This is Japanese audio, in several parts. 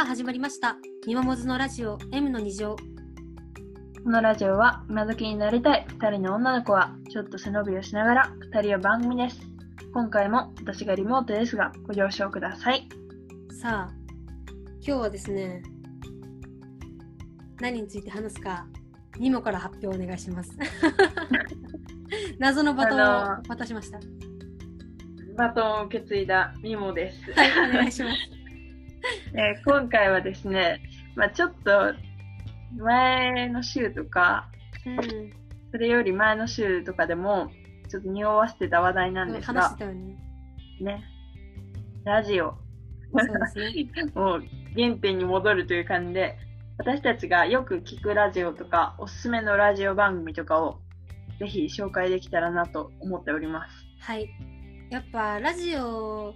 さあ始まりました。みまもずのラジオ M の2乗。このラジオは今時になりたい2人の女の子はちょっと背伸びをしながら2人を番組です。今回も私がリモートですがご了承ください。さあ、今日はですね、何について話すか、ニモから発表お願いします。謎のバトンを渡しました。バトンを受け継いだミモです。はい、お願いします。えー今回はですね、まあ、ちょっと前の週とか、うん。それより前の週とかでもちょっと匂わせてた話題なんですがね。ね、ラジオ。そうですね。もう原点に戻るという感じで、私たちがよく聞くラジオとか、おすすめのラジオ番組とかを、ぜひ紹介できたらなと思っております。はい。やっぱラジオ、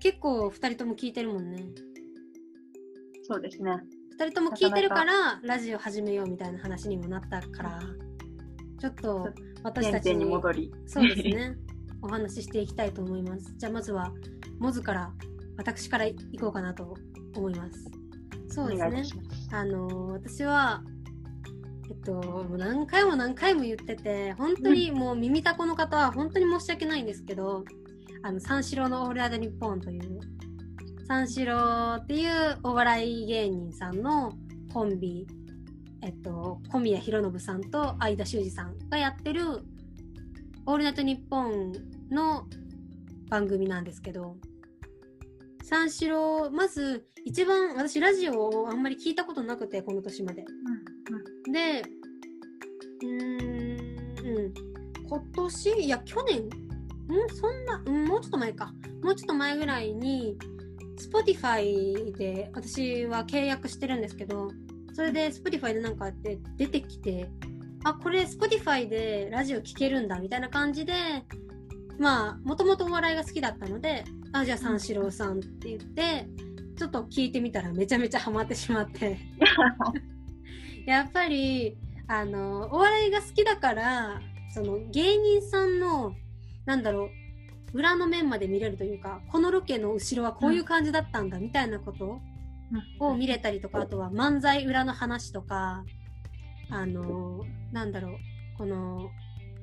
結構2人とも聞いてるもんね。そうですね。2人とも聞いてるから、ラジオ始めようみたいな話にもなったから、ちょっと私たちに戻り。そうですね。お話ししていきたいと思います。じゃあまずは、モズから、私から行こうかなと思います。そうですね。あのー私は、えっと、もう何回も何回も言ってて、本当にもう耳たこの方は本当に申し訳ないんですけど、あの、三四郎のオールナイトニッポンという、三四郎っていうお笑い芸人さんのコンビ、えっと、小宮浩信さんと相田修二さんがやってる、オールナイトニッポンの番組なんですけど、三四郎、まず、一番、私、ラジオをあんまり聞いたことなくて、この年まで。で、うーん、うん、今年、いや、去年、ん？そんな、うん、もうちょっと前か。もうちょっと前ぐらいに、Spotify で私は契約してるんですけど、それで Spotify でなんかって出てきて、あ、これ Spotify でラジオ聴けるんだみたいな感じで、まあ、もともとお笑いが好きだったので、あ、じゃあ三四郎さんって言って、ちょっと聞いてみたらめちゃめちゃハマってしまって。やっぱり、あの、お笑いが好きだから、その芸人さんの、なんだろう、裏の面まで見れるというか、このロケの後ろはこういう感じだったんだみたいなことを見れたりとか、あとは漫才裏の話とか、あの、なんだろう、この、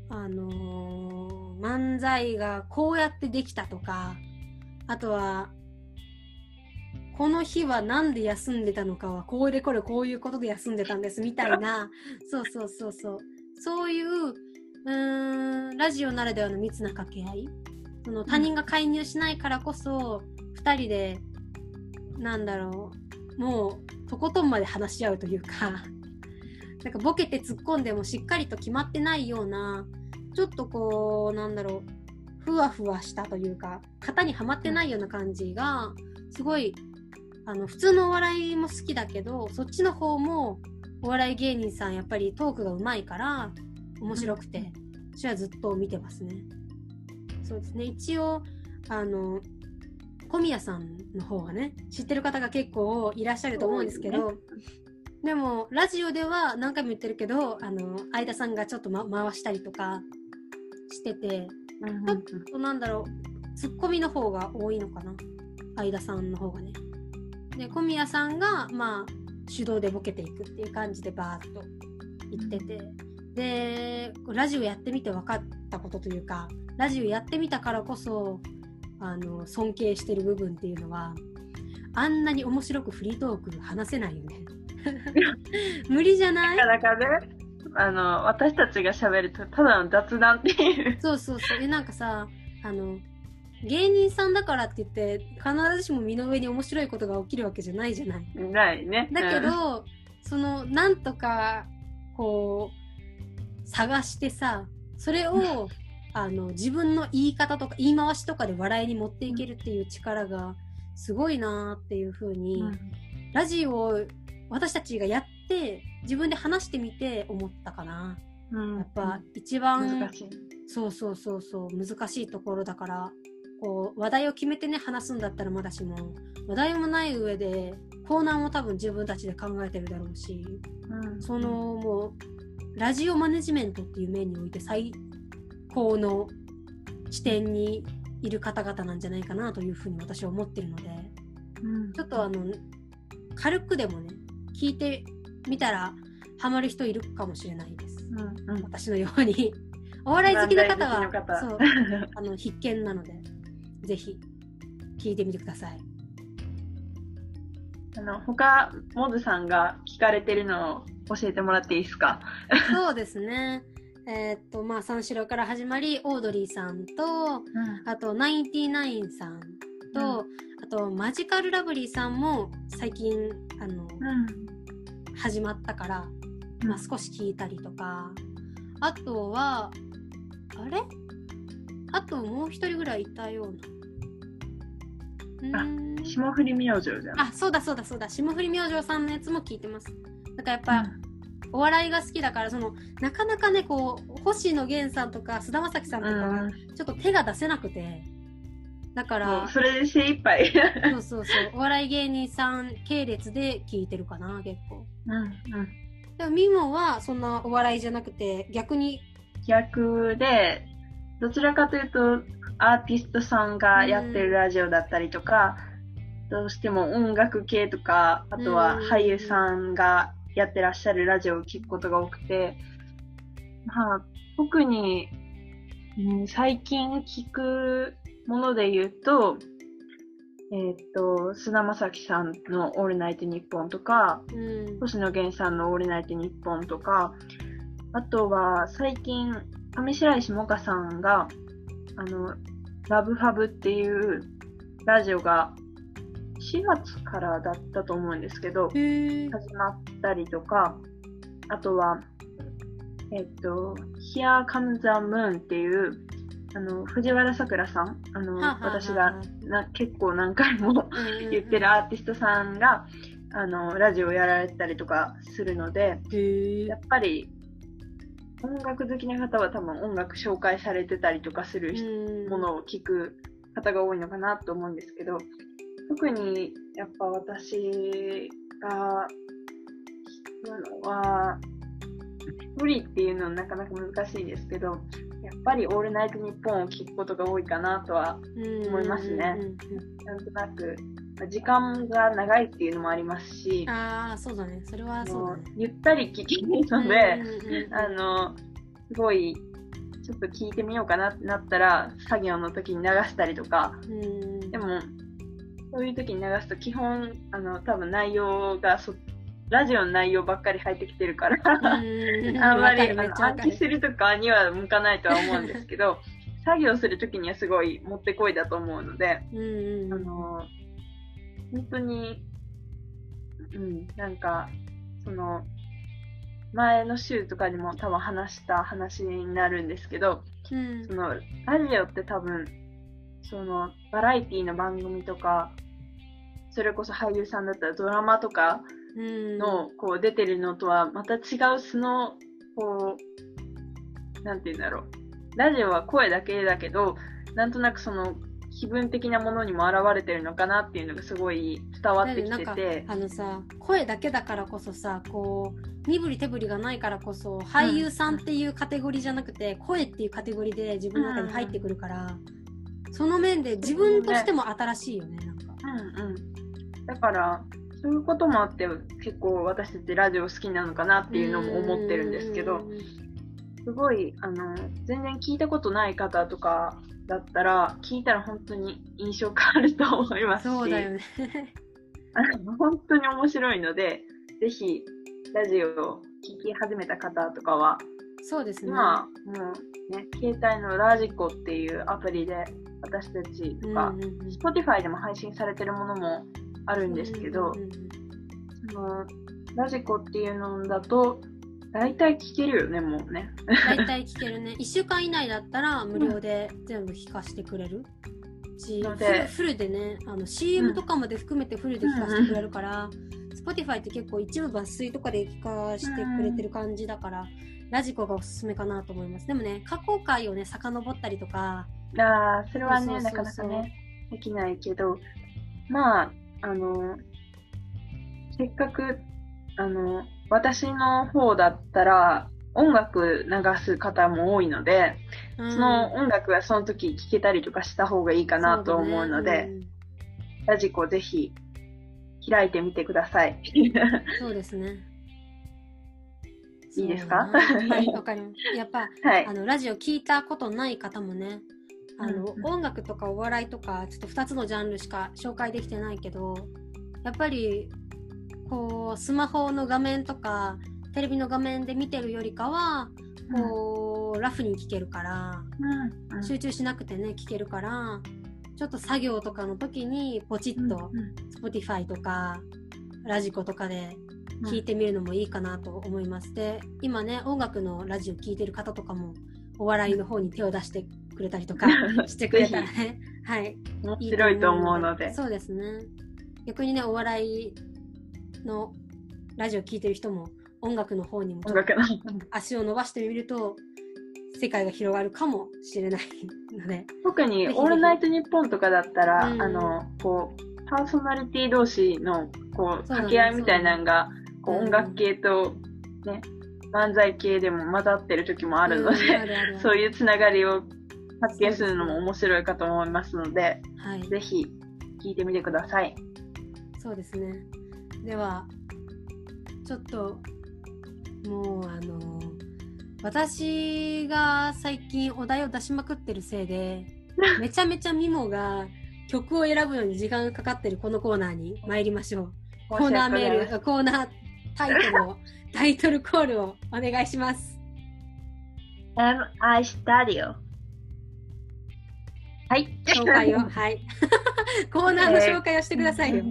あの、漫才がこうやってできたとか、あとは、この日はなんで休んでたのかは、こうでこれこういうことで休んでたんですみたいな、そうそうそうそう。そういう、うーん、ラジオならではの密な掛け合い。その他人が介入しないからこそ、二人で、なんだろう、もう、とことんまで話し合うというか、なんかボケて突っ込んでもしっかりと決まってないような、ちょっとこう、なんだろう、ふわふわしたというか、型にはまってないような感じが、すごい、あの、普通のお笑いも好きだけど、そっちの方も、お笑い芸人さんやっぱりトークが上手いから、面白くて、私はずっと見てますね。そうですね。一応、あの、小宮さんの方はね、知ってる方が結構いらっしゃると思うんですけど、でも、ラジオでは何回も言ってるけど、あの、相田さんがちょっと、ま、回したりとかしてて、うんちょっとなんだろう、ツッコミの方が多いのかな。相田さんの方がね。で、小宮さんが、まあ、手動でボケていくっていう感じでバーッと言ってて。で、ラジオやってみて分かったことというか、ラジオやってみたからこそ、あの、尊敬してる部分っていうのは、あんなに面白くフリートーク話せないよね。無理じゃない？なかなかね、あの、私たちが喋るとただの雑談っていう。そうそうそう。え、なんかさ、あの、芸人さんだからって言って、必ずしも身の上に面白いことが起きるわけじゃないじゃない？ないね。だけうん、ど、その、なんとか、こう、探してさ、それを、あの、自分の言い方とか言い回しとかで笑いに持っていけるっていう力が、すごいなーっていうふうに、ラジオを私たちがやって、自分で話してみて思ったかな。うんやっぱ、一番。そうそうそうそう難しいところだからこう話題を決めてね話すんだったらまだしも話題もない上でコーナーも多分自分たちで考えてるだろうしうんそのもうラジオマネジメントっていう面において最高の視点にいる方々なんじゃないかなというふうに私は思ってるのでうん。ちょっとあの軽くでもね聞いてみたらハマる人いるかもしれないです。うんうん。私のように。お笑い好きな方はそう。あの必見なのでぜひ聞いてみてください。あの、他、モズさんが聞かれてるのを教えてもらっていいですか？そうですねえーっとまあ三四郎から始まりオードリーさんとあとナインティナインさんと、あとマジカルラブリーさんも最近あの、うん。始まったから、うん。まあ、少し聞いたりとか。あとはあれ？あともう一人ぐらいいたような。うーん。霜降り明星じゃん。あそうだそうだそうだ。霜降り明星さんのやつも聞いてます。だからやっぱ、お笑いが好きだからそのなかなかねこう星野源さんとか菅田将暉さんとかはちょっと手が出せなくて。だかもらうそれで精一杯。そうそうそう。お笑い芸人さん系列で聞いてるかな結構。うんうん。でもミモはそんなお笑いじゃなくて逆に？逆で、どちらかというと、アーティストさんがやってるラジオだったりとか、どうしても音楽系とか、あとはうん。俳優さんがやってらっしゃるラジオを聞くことが多くて、まあ、特に、うん最近聞くもので言うと、えーっと、菅田将暉さんのオールナイトニッポンとか、うん。星野源さんのオールナイトニッポンとか、あとは最近、上白石萌歌さんが、あの、ラブファブっていうラジオが4月からだったと思うんですけど、始まったりとか、あとは、えっと、Here Comes the Moon っていう、あの、藤原さくらさん、あの、私がな結構何回も言ってるアーティストさんが、あの、ラジオやられたりとかするので、やっぱり、音楽好きな方は多分音楽紹介されてたりとかするものを聞く方が多いのかなと思うんですけど、特にやっぱ私が聞くのは、無理っていうのはなかなか難しいですけど、やっぱりオールナイトニッポンを聞くことが多いかなとは思いますね。なんとなく、まあ時間が長いっていうのもありますし、ああそうだね。それはそうね。ゆったり聞きので、あの、すごい、ちょっと聞いてみようかなってなったら、作業の時に流したりとか、うん。でも、そういう時に流すと基本、あの、多分内容がそ、ラジオの内容ばっかり入ってきてるから、うん。あんまり暗記するとかには向かないとは思うんですけど、作業する時にはすごいもってこいだと思うので、うあの、本当に、うん、なんか、その、前の週とかにも多分話した話になるんですけど、うん。その、ラジオって多分、その、バラエティの番組とか、それこそ俳優さんだったらドラマとかうんの、こう出てるのとはまた違う素の、こう、なんて言うんだろう。ラジオは声だけだけど、なんとなくその、気分的なものにも現れてるのかなっていうのがすごい伝わってきてて、あのさ声だけだからこそさこう身振り手振りがないからこそ俳優さんっていうカテゴリーじゃなくて、声っていうカテゴリーで自分の中に入ってくるから、その面で自分としても新しいよねなんか。うんうん。だから、そういうこともあって、結構私たちラジオ好きなのかなっていうのも思ってるんですけど、すごい、あの、全然聞いたことない方とかだったら、聞いたら本当に印象変わると思いますし、そうだよね。あ の本当に面白いので、ぜひ、ラジオを聞き始めた方とかは、そうですね。今、もうね、携帯のラジコっていうアプリで、私たちとか、うんうんうん Spotify でも配信されてるものもあるんですけどそのラジコっていうのだと、大体聞けるよね、もうね。大体聞けるね。1週間以内だったら無料で全部聞かせてくれる。しフルフルでねあの CM とかまで含めてフルで聞かせてくれるから、Spotify って結構一部抜粋とかで聞かせてくれてる感じだから、ラジコがおすすめかなと思いますでもね過去回をね遡ったりとかああ、それはね、なかなかね、できないけど、まあ、あの、せっかく、あの、私の方だったら、音楽流す方も多いので、うんその音楽はその時聴けたりとかした方がいいかなと思うので、そうだねラジコぜひ開いてみてください。そうですね。いいですか？はい、わかります。やっぱ、はいあ。の、ラジオ聞いたことない方もね、あの、うんうん。音楽とかお笑いとか、ちょっと2つのジャンルしか紹介できてないけど、やっぱり、こう、スマホの画面とか、テレビの画面で見てるよりかは、こう、ラフに聞けるから、うん集中しなくてね、聞けるから、ちょっと作業とかの時に、ポチッと、Spotify とか、ラジコとかで聞いてみるのもいいかなと思います。で、今ね、音楽のラジオ聞いてる方とかも、お笑いの方に手を出してくれたりとか してくれたらね、はい。面白いと思うので。そうですね。逆にね、お笑いのラジオ聞いてる人も、音楽の方にも。足を伸ばしてみると、世界が広がるかもしれないので、特に、オールナイトニッポンとかだったら、うんあの、こう、パーソナリティ同士の、こう、掛け合いみたいなのが、こう、うん音楽系と、ね、漫才系でも混ざってる時もあるのうんで、あるあるそういうつながりを発見するのも面白いかと思いますので、はい。ぜひ、聞いてみてください。そうですね。では、ちょっと、もうあの私が最近お題を出しまくってるせいで、めちゃめちゃミモが曲を選ぶのに時間がかかってるこのコーナーに参りましょう。コーナーメール、コーナータイトルを、タイトルコールをお願いします。MI Studio。はい。紹介を。はい。コーナーの紹介をしてくださいよ。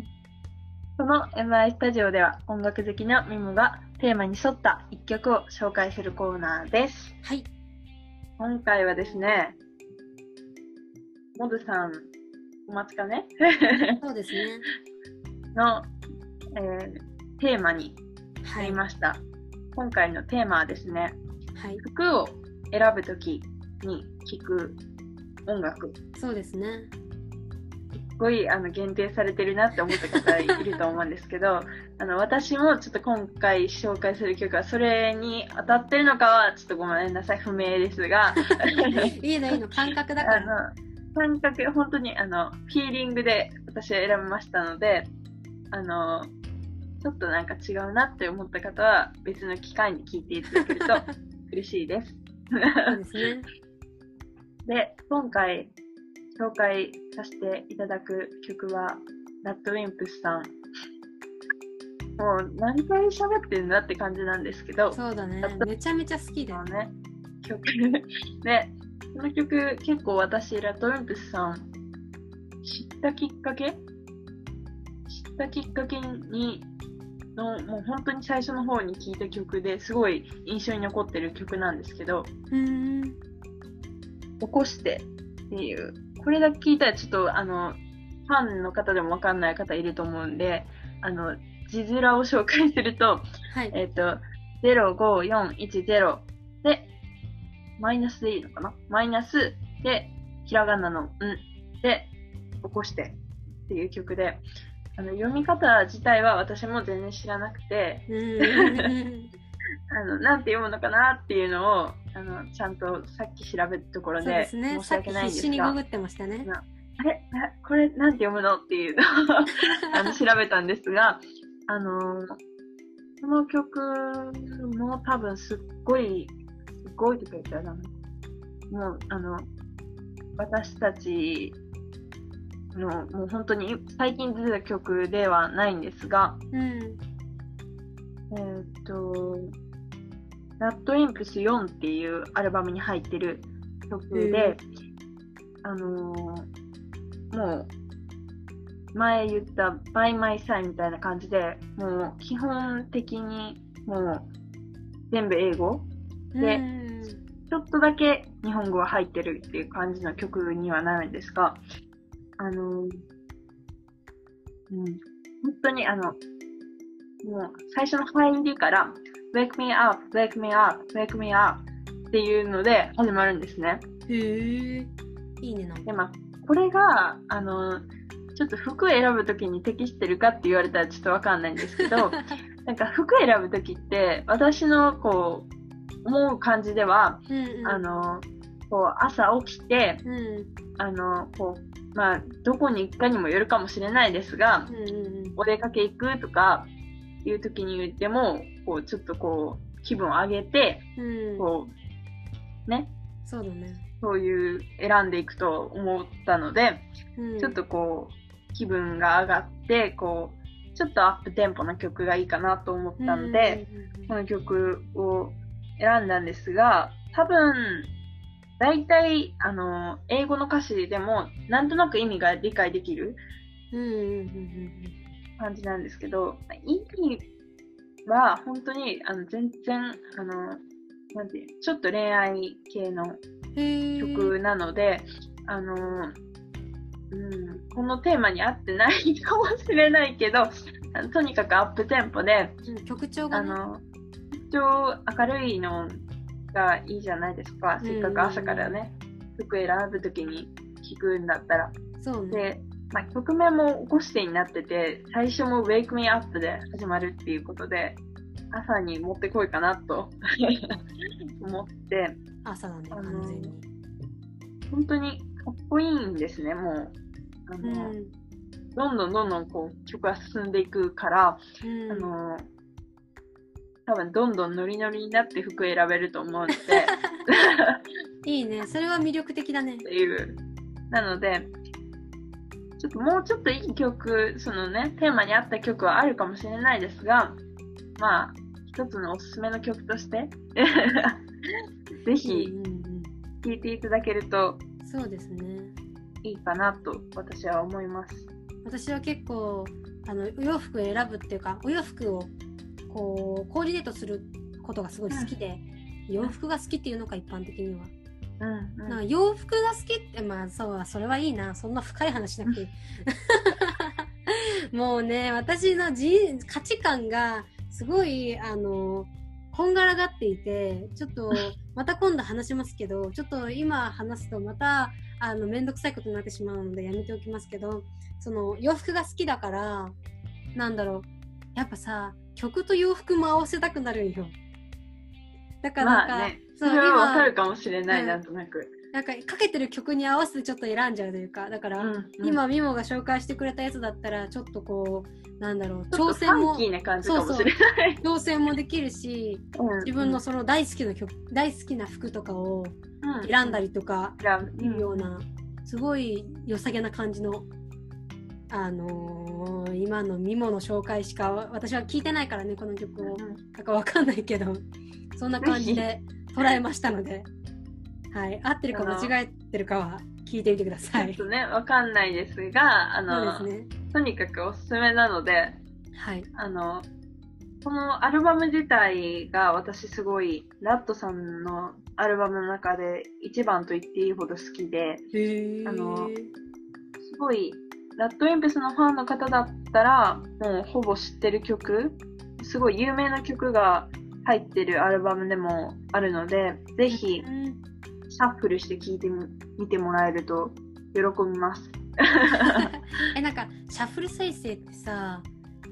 その MI スタジオでは音楽好きのミモがテーマに沿った一曲を紹介するコーナーです。はい。今回はですね、モドさん、お待ちかね？そうですね。の、えーテーマになはい。りました。今回のテーマはですね、はい。服を選ぶときに聴く音楽。そうですね。すごいあの限定されてるなって思った方いると思うんですけど あの私もちょっと今回紹介する曲はそれに当たってるのかはちょっとごめんなさい不明ですが いいのいいの、感覚だかあら。の感覚本当にあのフィーリングで私は選びましたのであのちょっとなんか違うなって思った方は別の機会に聞いていただけると嬉しいです。そうですね。で、今回紹介させていただく曲は、ラッドウィンプスさん。もう何回喋ってんだって感じなんですけど、そうだね。めちゃめちゃ好きだよの。ね、曲。で、この曲結構私、ラッドウィンプスさん、知ったきっかけ？知ったきっかけに、の、もう本当に最初の方に聴いた曲ですごい印象に残ってる曲なんですけど、うーん。起こしてっていう、これだけ聞いたらちょっとあの、ファンの方でもわかんない方いると思うんで、あの、字面を紹介すると、はい。えっ、と、05410で、マイナスでいいのかな？マイナスで、ひらがなのんで、起こしてっていう曲で、あの、読み方自体は私も全然知らなくて。あの、なんて読むのかなっていうのを、あの、ちゃんとさっき調べたところそうでで、すね。申し訳ないんですが必死にググ、ってましたね。あれ？なこれなんて読むの？っていうのをあの調べたんですが、あのーこの曲も多分すっごい、すっごいとか言ったら。もう、あの、私たちの、もう本当に最近出た曲ではないんですが、うん。えーっと、ラッドインプス4っていうアルバムに入ってる曲で、あのーもう、前言った By My Side みたいな感じで、もう基本的にもう全部英語でうん。ちょっとだけ日本語が入ってるっていう感じの曲にはなるんですが、あのーうん、本当にあの、もう最初の入りから、Wake me up, wake me up, wake me up っていうので始まるんですね。へえ。いいねなんか。で、まあ、これが、あの、ちょっと服選ぶときに適してるかって言われたらちょっとわかんないんですけど、なんか服選ぶときって、私のこう、思う感じでは、うんうん。あの、こう、朝起きて、うん。あの、こう、まあ、どこに行くかにもよるかもしれないですが、うんうんお出かけ行くとかいう時に言っても、こう、ちょっとこう、気分を上げて、うん。こう、ね、そうだね。そういう選んでいくと思ったので、うん。ちょっとこう、気分が上がって、こう、ちょっとアップテンポな曲がいいかなと思ったので、この曲を選んだんですが、多分、大体、あの、英語の歌詞でも、なんとなく意味が理解できるうんうんうんうん感じなんですけど、意味は本当に、あの、全然、あの、なんていう、ちょっと恋愛系の。曲なので、あの、うん、このテーマに合ってないかもしれないけど、とにかくアップテンポで、うん曲調がね。あの、一応明るいのがいいじゃないですか。せっかく朝からね、服選ぶときに聴くんだったら。そうね。で、まあ、曲名も起こしてになってて、最初も Wake Me Up で始まるっていうことで、朝に持ってこいかなと 思って、朝だね、あの完全に。本当にかっこいいんですね、もう。あうの、ん。どんどんどんどんこう曲が進んでいくから、うんあの、多分どんどんノリノリになって服選べると思うので、いいね。それは魅力的だねっ。ていう。なので、ちょっともうちょっといい曲、そのね、テーマに合った曲はあるかもしれないですが、まあ、一つのおすすめの曲として、ぜひ聴いていただけるとそうですね。いいかなと私は思います。私は結構あのお洋服を選ぶっていうかお洋服をこうコーディネートすることがすごい好きで、洋服が好きっていうのか一般的には、うん、うん。なんか洋服が好きってまあそうそれはいいな。そんな深い話しなくて。もうね私の人価値観がすごいあのこんがらがっていてちょっとまた今度話しますけどちょっと今話すとまたあの面倒くさいことになってしまうのでやめておきますけどその洋服が好きだからなんだろう。やっぱさ曲と洋服も合わせたくなるんよだからなんか、まあね、そそうれはわ今かるかもしれない、うん。なんとなく。なんかかけてる曲に合わせてちょっと選んじゃうというかだから、うんうん。今ミモが紹介してくれたやつだったらちょっとこうなんだろう挑戦もファンキーな感じかもしれない。挑戦もできるしうん自分のその大好きな曲大好きな服とかをうん。選んだりとかいうようなすごい良さげな感じのあのー今のミモの紹介しか私は聞いてないからねこの曲を。うんなん。かわかんないけどそんな感じで捉えましたので、はい、合ってるか間違えてるかは聞いてみてくだちさい。ょっとね、わかんないですが、あの、ね。とにかくおすすめなので、はい。あの、このアルバム自体が私すごい、ラットさんのアルバムの中で一番と言っていいほど好きで。あのすごい、ラッドウィンプスのファンの方だったら、もうほぼ知ってる曲、すごい有名な曲が入ってるアルバムでもあるので、ぜひうんシャッフルして聴いてみ見てもらえると喜びます。え、なんか、シャッフル再生ってさ、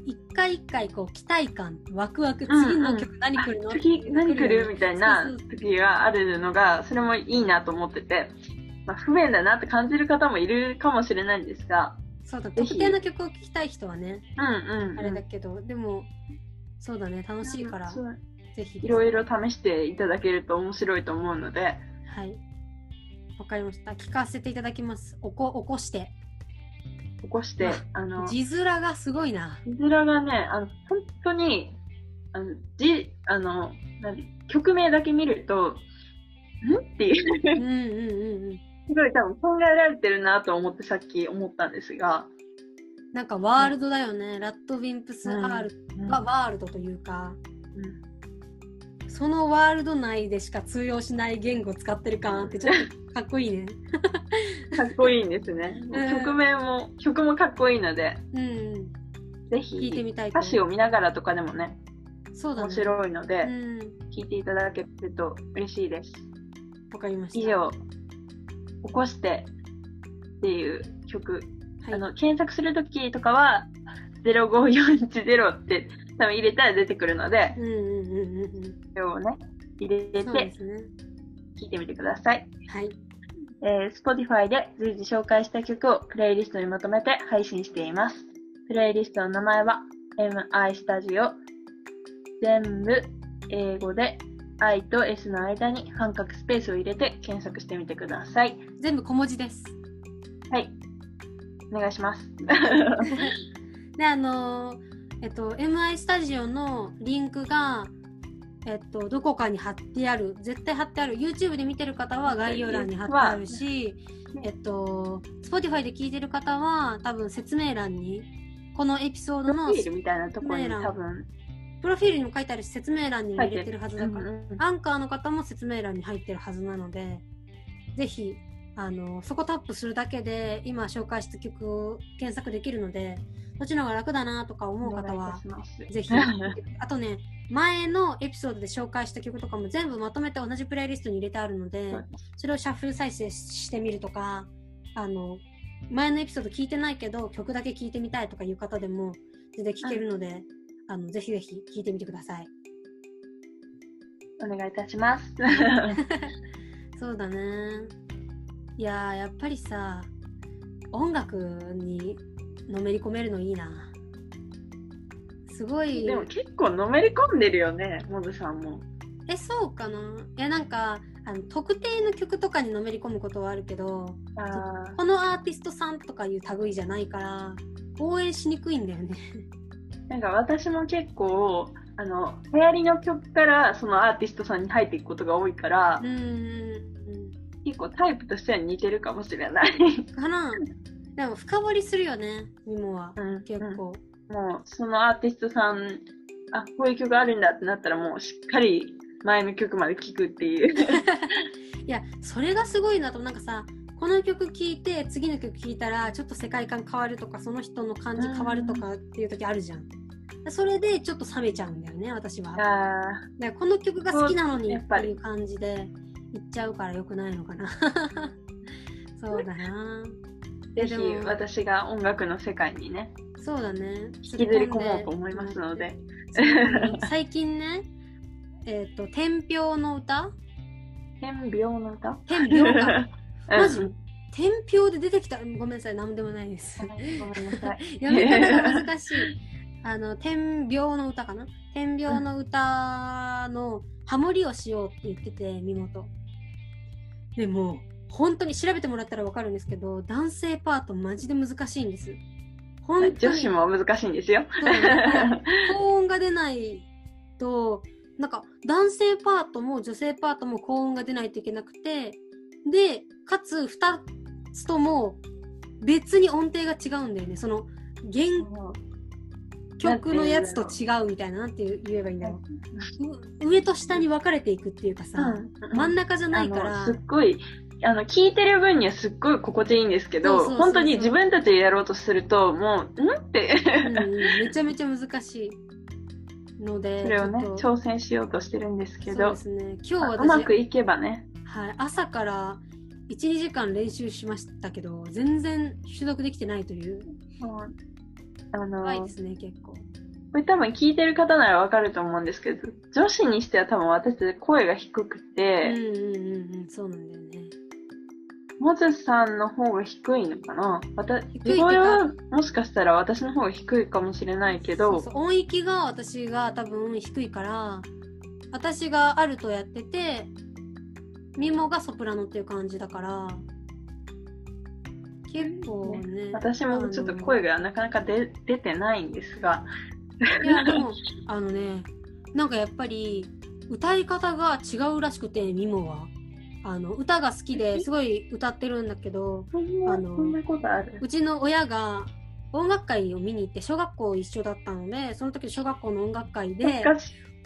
一回一回こう期待感、ワクワク、うんうん。次の曲何来るの、次何来る？みたいな時があるのが、それもいいなと思ってて、まあ、不便だなって感じる方もいるかもしれないんですが、そうだ、特定の曲を聴きたい人はね、うんうん、うん。あれだけど、でも、そうだね、楽しいから、ぜひ。いろいろ試していただけると面白いと思うので、はい。わかりました。聞かせていただきます。おこ、起こして。起こしてあ、あの、字面がすごいな。字面がね、あの、本当に、あの、字、あの、何曲名だけ見ると、ん？っていううんうんうんうん。すごい多分考えられてるなと思ってさっき思ったんですが、なんかワールドだよね。ラッドウィンプス R うんはワールドというか、うんそのワールド内でしか通用しない言語を使ってる感あってちょっとかっこいいね。かっこいいんですね。曲名も、曲もかっこいいので、うんうん。ぜ聞いてひ、みたいと歌詞を見ながらとかでもね、面そうだね。白いので、うん。聞いていただけると嬉しいです。わかりました。以上、起こしてっていう曲、はい、あの、検索するときとかは、05410って多分入れたら出てくるので、うんうんをね、入れてね。聞いてみてください。はい。えー、Spotify で随時紹介した曲をプレイリストにまとめて配信しています。プレイリストの名前は MI スタジオ。全部英語で I と S の間に半角スペースを入れて検索してみてください。全部小文字です。はい。お願いします。で、あのーえっと、MI スタジオのリンクが、えっと、どこかに貼ってある、絶対貼ってある、YouTube で見てる方は概要欄に貼ってあるし、えっと、Spotify で聞いてる方は多分説明欄に、このエピソードのプロフィールみたいなところに多分。プロフィールにも書いてあるし、説明欄にも入れてるはずだから、うんうん。アンカーの方も説明欄に入ってるはずなので、ぜひ、あの、そこタップするだけで、今紹介した曲を検索できるので、そっちの方が楽だなとか思う方は、ぜひ。あとね、前のエピソードで紹介した曲とかも全部まとめて同じプレイリストに入れてあるので、それをシャッフル再生してみるとか、あの、前のエピソード聞いてないけど、曲だけ聞いてみたいとかいう方でも、全然聞けるので、あの、ぜひぜひ聞いてみてください。お願いいたします。そうだね。いやー、やっぱりさ、音楽にのめり込めるのいいな。すごい。でも結構のめり込んでるよね、モズさんも。え、そうかないや、なんか、あの特定の曲とかにのめり込むことはあるけど、あこのアーティストさんとかいう類じゃないから、応援しにくいんだよね。ーなんか私も結構、あの、流行りの曲からそのアーティストさんに入っていくことが多いからう、ーん。結構タイプとしては似てるかもしれない。かなでも深掘りするよね、ミモは。うん結構。もう、そのアーティストさん、あ、こういう曲あるんだってなったらもうしっかり前の曲まで聴くっていう。いや、それがすごいなと、なんかさ、この曲聴いて、次の曲聴いたら、ちょっと世界観変わるとか、その人の感じ変わるとかっていう時あるじゃん。それでちょっと冷めちゃうんだよね、私は。あでこの曲が好きなのにってぱりいう感じで言っちゃうからよくないのかな。そうだな。ーぜひ私が音楽の世界にね、そうだね。引きずり込もうと思いますので。最近ね、えっ、と、天平の歌？天病の歌？天平か。マジ？うん天平で出てきた？ごめんなさい、なんでもないです。ごめんなさい。読み方が難しい。あの、天平の歌かな？天平の歌のハモリをしようって言ってて、身元。でも、本当に調べてもらったらわかるんですけど、男性パートマジで難しいんです。本当に。女子も難しいんですよ。高音が出ないと、なんか男性パートも女性パートも高音が出ないといけなくて、で、かつ二つとも別に音程が違うんだよね。その原曲のやつと違うみたいな、なんて言えばいいんだろう。う上と下に分かれていくっていうかさ、うん真ん中じゃないかあらのすっ、ごいあの聞いてる分にはすっごい心地いいんですけどそうそうそうそう本当に自分たちでやろうとするともう「ん?」ってめちゃめちゃ難しいので、それをね挑戦しようとしてるんですけそうどですね。今日私、うまくいけばねはい、朝から1、2時間練習しましたけど、全然取得できてないという。もうあの怖いですね、結構。これ多分聞いてる方ならわかると思うんですけど女子にしては多分私たち声が低くうんて、うんうんうん、そうなんだよね。モズさんの方が低いのかな？私低いって地声はもしかしたら私の方が低いかもしれないけど音域が私が多分低いから、私がアルトやってて、ミモがソプラノっていう感じだから、結構ね。私もちょっと声がなかなか出出てないんですがいや、でも、あのね、なんかやっぱり、歌い方が違うらしくて、ミモは。あの、歌が好きですごい歌ってるんだけど、あのうちの親が音楽会を見に行って、小学校一緒だったので、その時小学校の音楽会で、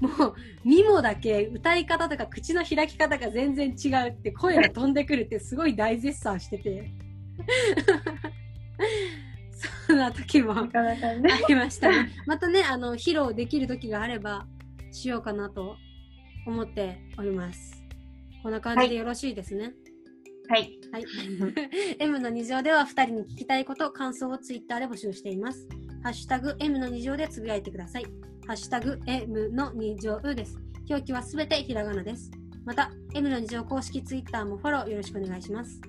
もう、ミモだけ歌い方とか口の開き方が全然違うって声が飛んでくるってすごい大絶賛してて。そんな時も。ありましたね。またね、あの、披露できる時があれば、しようかなと思っております。こんな感じでよろしいですね。はい。はい。M の2乗では2人に聞きたいこと、感想をツイッターで募集しています。ハッシュタグ M の2乗でつぶやいてください。ハッシュタグ M の2乗です。表記はすべてひらがなです。また、M の2乗公式ツイッターもフォローよろしくお願いします。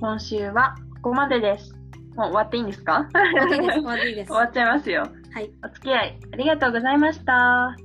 今週はここまでです。もう終わっていいんですか？終わっていいです。終わっていいです。終わっちゃいますよ。はい。お付き合いありがとうございました。